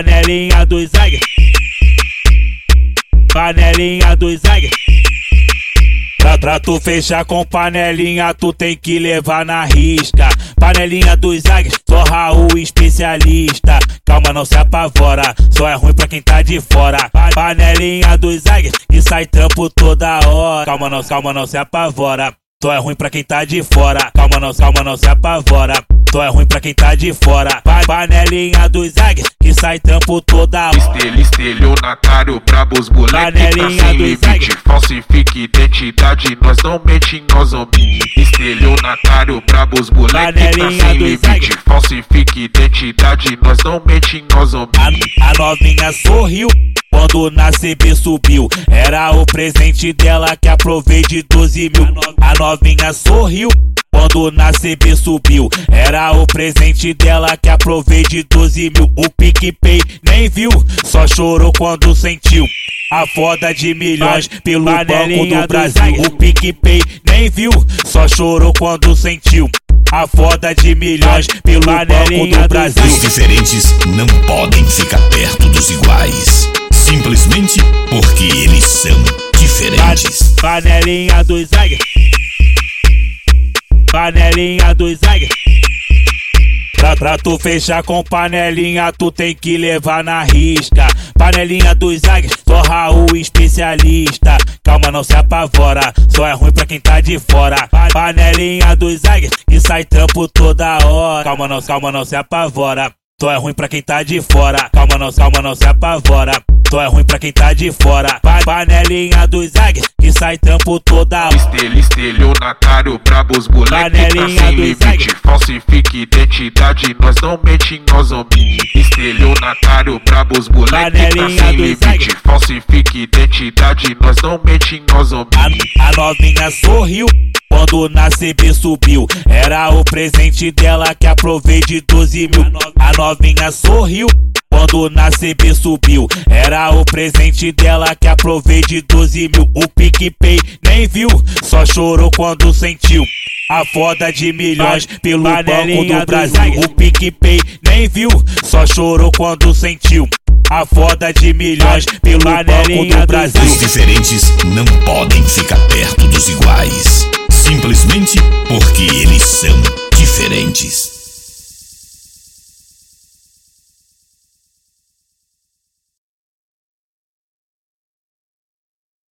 Panelinha do Zag. Panelinha do Zag. Pra, pra tu fechar com panelinha, tu tem que levar na risca. Panelinha dos águias, sou Raul especialista. Calma, não se apavora, só é ruim pra quem tá de fora. Panelinha dos águias, e sai trampo toda hora. Calma, não, calma, não se apavora. Só é ruim pra quem tá de fora. Calma, não, calma, não se apavora. Só é ruim pra quem tá de fora. Pa panelinha dos águias, que sai trampo toda hora. Estelho, estelionatário, brabos, moleque tá Panelinha sem dos limite. águias. Falsifica identidade, nós não mente, nós omite. Estelionatário, brabos, moleque tá Panelinha sem limite. águias. Falsifica identidade, nós não mente, nós omite. A, a novinha sorriu quando na CB subiu. Era o presente dela que aprovei de 12 mil. A novinha sorriu. Quando na CB subiu, era o presente dela que aprovei de 12 mil. O PicPay nem viu, só chorou quando sentiu. A foda de milhões pelo Banco do Brasil. O PicPay nem viu, só chorou quando sentiu. A foda de milhões pelo Banco do Brasil. Os diferentes não podem ficar perto dos iguais. Simplesmente porque eles são diferentes. Panelinha dos águias. Panelinha dos águias. Pra, pra tu fechar com panelinha, tu tem que levar na risca. Panelinha dos águias, sou Raul especialista. Calma, não se apavora, só é ruim pra quem tá de fora. Pa- Panelinha dos águias, e sai trampo toda hora. Calma, não, calma, não se apavora. Só é ruim pra quem tá de fora. Calma, não, calma, não se apavora. Só é ruim pra quem tá de fora. Pa- Panelinha dos águias, que sai trampo toda hora. Estelho, estelionatário, brabos, moleque tá Panelinha sem dos limite. águias. Falsifica identidade, nós não mente, nós omite. Estelionatário, brabos, moleque tá Panelinha sem dos limite. águias. Falsifica identidade, nós não mente, nós omite. A, a novinha sorriu quando na CB subiu. Era o presente dela que aprovei de 12 mil. A novinha sorriu quando na CB subiu. Era o presente dela que aprovei de 12 mil. O PicPay nem viu, só chorou quando sentiu. A foda de milhões pelo Banco do Brasil. O PicPay nem viu, só chorou quando sentiu. A foda de milhões pelo Banco do Brasil. Os diferentes não podem ficar perto dos iguais.